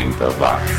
80 watts.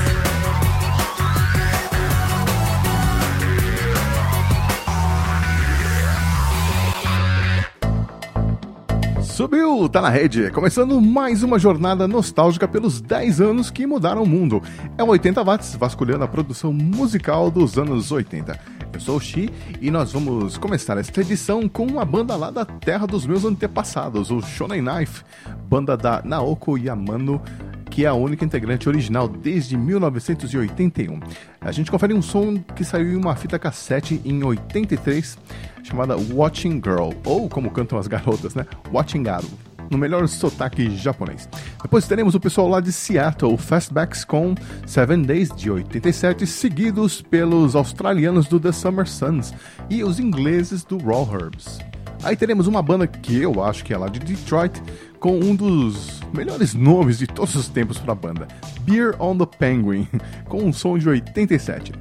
Subiu, tá na rede. Começando mais uma jornada nostálgica pelos 10 anos que mudaram o mundo. É o 80 watts, vasculhando a produção musical dos anos 80. Eu sou o Xi e nós vamos começar esta edição com uma banda lá da terra dos meus antepassados, o Shonen Knife, banda da Naoko Yamano, que é a única integrante original desde 1981. A gente confere um som que saiu em uma fita cassete em 83, chamada Watching Girl, ou como cantam as garotas, né? Watching Garu no melhor sotaque japonês. Depois teremos o pessoal lá de Seattle, Fastbacks com Seven Days de 87, seguidos pelos australianos do The Summer Suns e os ingleses do Raw Herbs. Aí teremos uma banda que eu acho que é lá de Detroit, com um dos melhores nomes de todos os tempos para a banda, Beer on the Penguin, com um som de 87.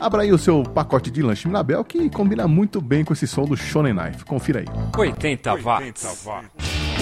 Abra aí o seu pacote de lanche Minabel que combina muito bem com esse som do Shonen Knife. Confira aí. 80 watts. 80 watts.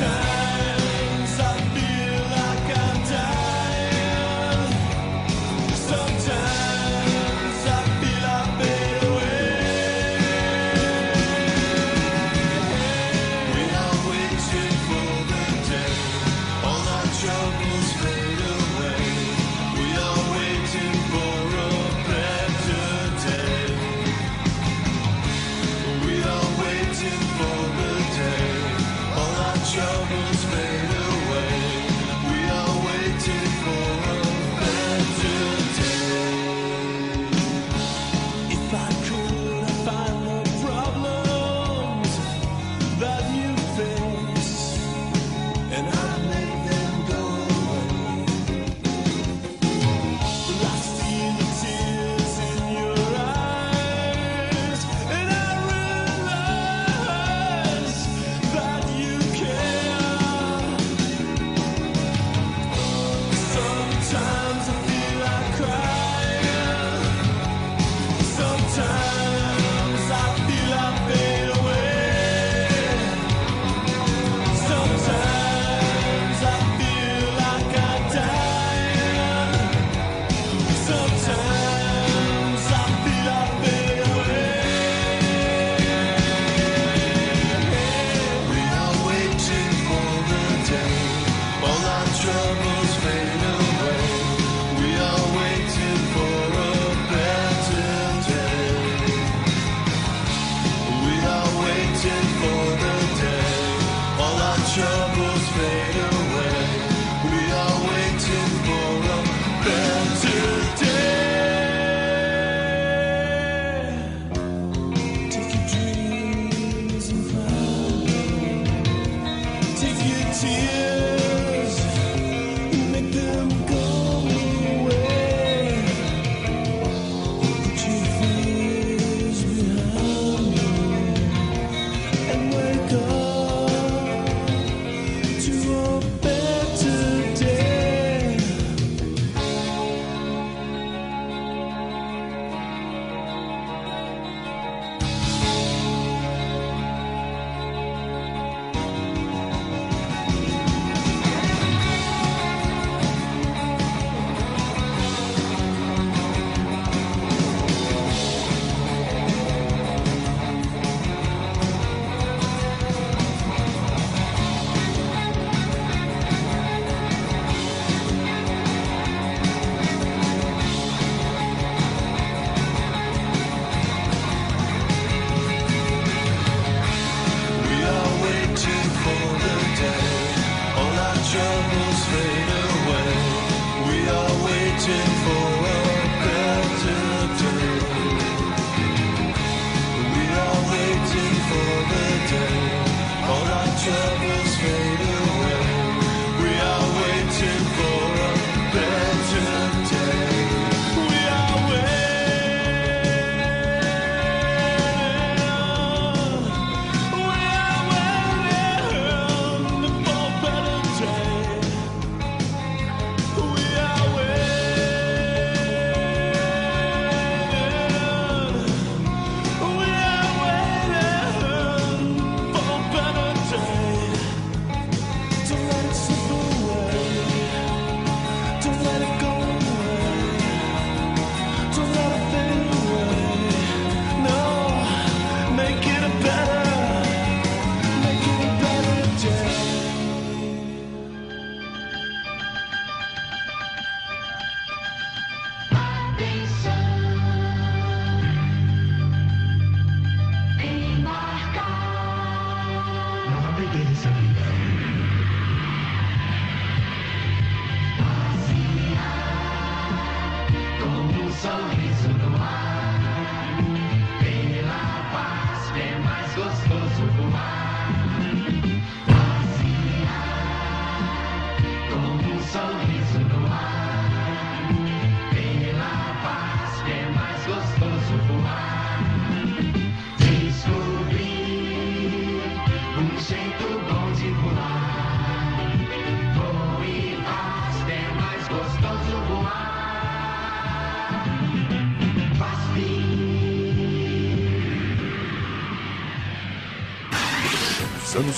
time.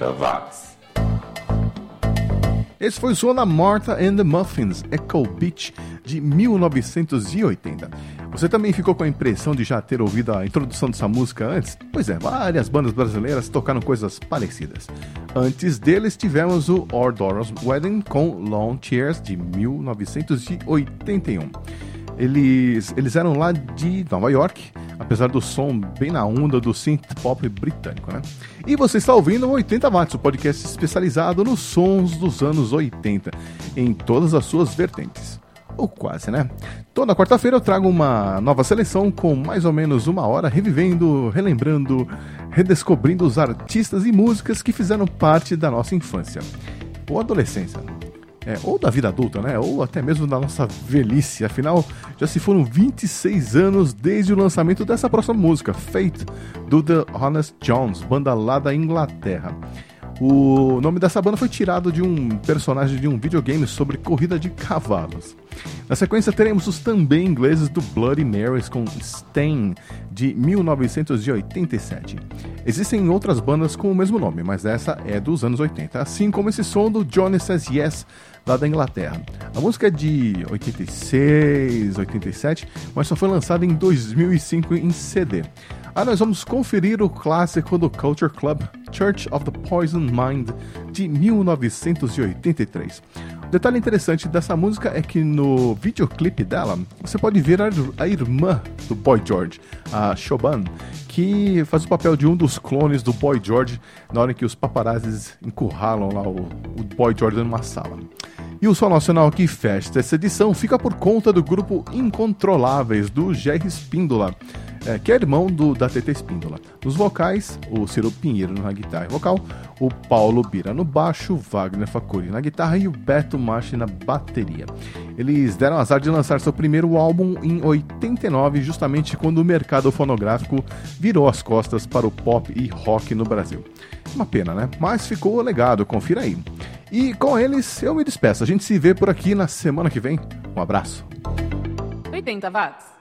80 watts. Esse foi da Martha and the Muffins, Echo Beach, de 1980. Você também ficou com a impressão de já ter ouvido a introdução dessa música antes? Pois é, várias bandas brasileiras tocaram coisas parecidas. Antes deles tivemos o Our Dora's Wedding com Long Chairs, de 1981. Eles, eles eram lá de Nova York, apesar do som bem na onda do synth pop britânico, né? E você está ouvindo o 80 Watts, o podcast especializado nos sons dos anos 80, em todas as suas vertentes. Ou quase, né? Toda quarta-feira eu trago uma nova seleção com mais ou menos uma hora revivendo, relembrando, redescobrindo os artistas e músicas que fizeram parte da nossa infância ou adolescência. É, ou da vida adulta, né? Ou até mesmo da nossa velhice. Afinal, já se foram 26 anos desde o lançamento dessa próxima música, Fate, do The Honest Jones, banda lá da Inglaterra. O nome dessa banda foi tirado de um personagem de um videogame sobre corrida de cavalos. Na sequência, teremos os também ingleses do Bloody Marys com Stain, de 1987. Existem outras bandas com o mesmo nome, mas essa é dos anos 80, assim como esse som do Johnny Says Yes, lá da Inglaterra. A música é de 86, 87, mas só foi lançada em 2005 em CD. Ah, nós vamos conferir o clássico do Culture Club, Church of the Poison Mind, de 1983. Detalhe interessante dessa música é que no videoclipe dela, você pode ver a, a irmã do Boy George, a Shoban, que faz o papel de um dos clones do Boy George na hora em que os paparazzis encurralam lá o, o Boy George numa sala. E o Sol Nacional que fecha essa edição fica por conta do grupo Incontroláveis, do Jerry Espíndola, é, que é irmão do, da TT Espíndola. Nos vocais, o Ciro Pinheiro na guitarra e vocal, o Paulo Bira no baixo, Wagner Facuri na guitarra e o Beto Machi na bateria. Eles deram azar de lançar seu primeiro álbum em 89, justamente quando o mercado fonográfico virou as costas para o pop e rock no Brasil. Uma pena, né? Mas ficou o legado, confira aí. E com eles eu me despeço. A gente se vê por aqui na semana que vem. Um abraço. 80 watts.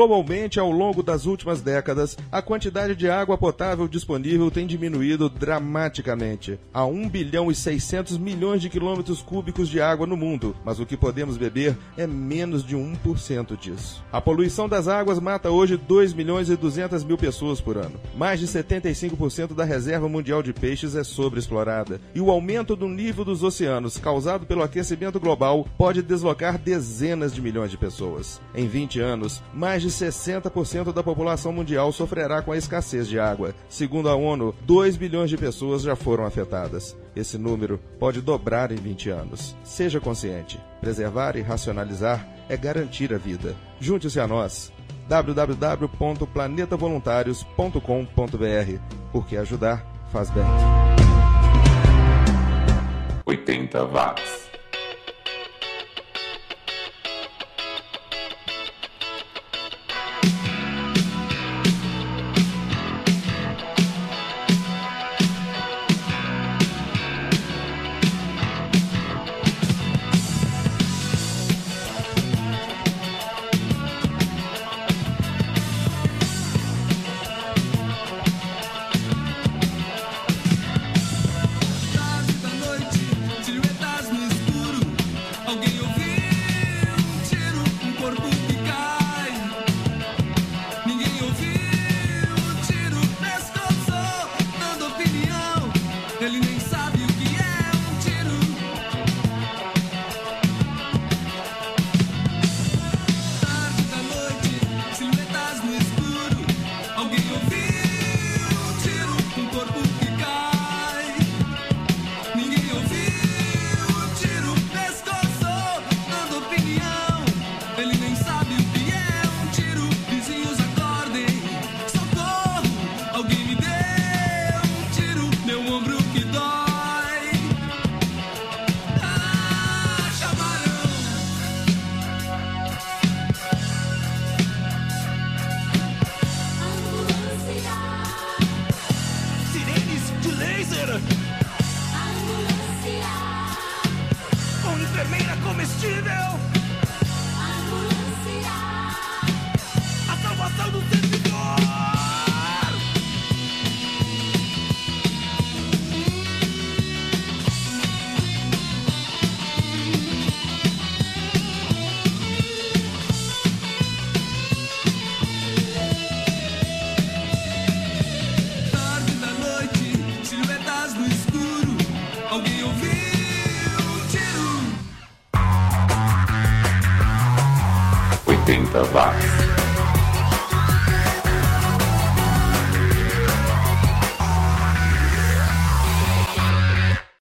Globalmente, ao longo das últimas décadas, a quantidade de água potável disponível tem diminuído dramaticamente. Há 1 bilhão e 600 milhões de quilômetros cúbicos de água no mundo, mas o que podemos beber é menos de 1% disso. A poluição das águas mata hoje 2 milhões e 200 mil pessoas por ano. Mais de 75% da reserva mundial de peixes é sobreexplorada. E o aumento do nível dos oceanos causado pelo aquecimento global pode deslocar dezenas de milhões de pessoas. Em 20 anos, mais de 60% da população mundial sofrerá com a escassez de água. Segundo a ONU, 2 bilhões de pessoas já foram afetadas. Esse número pode dobrar em 20 anos. Seja consciente. Preservar e racionalizar é garantir a vida. Junte-se a nós www.planetavoluntários.com.br porque ajudar faz bem. 80 watts.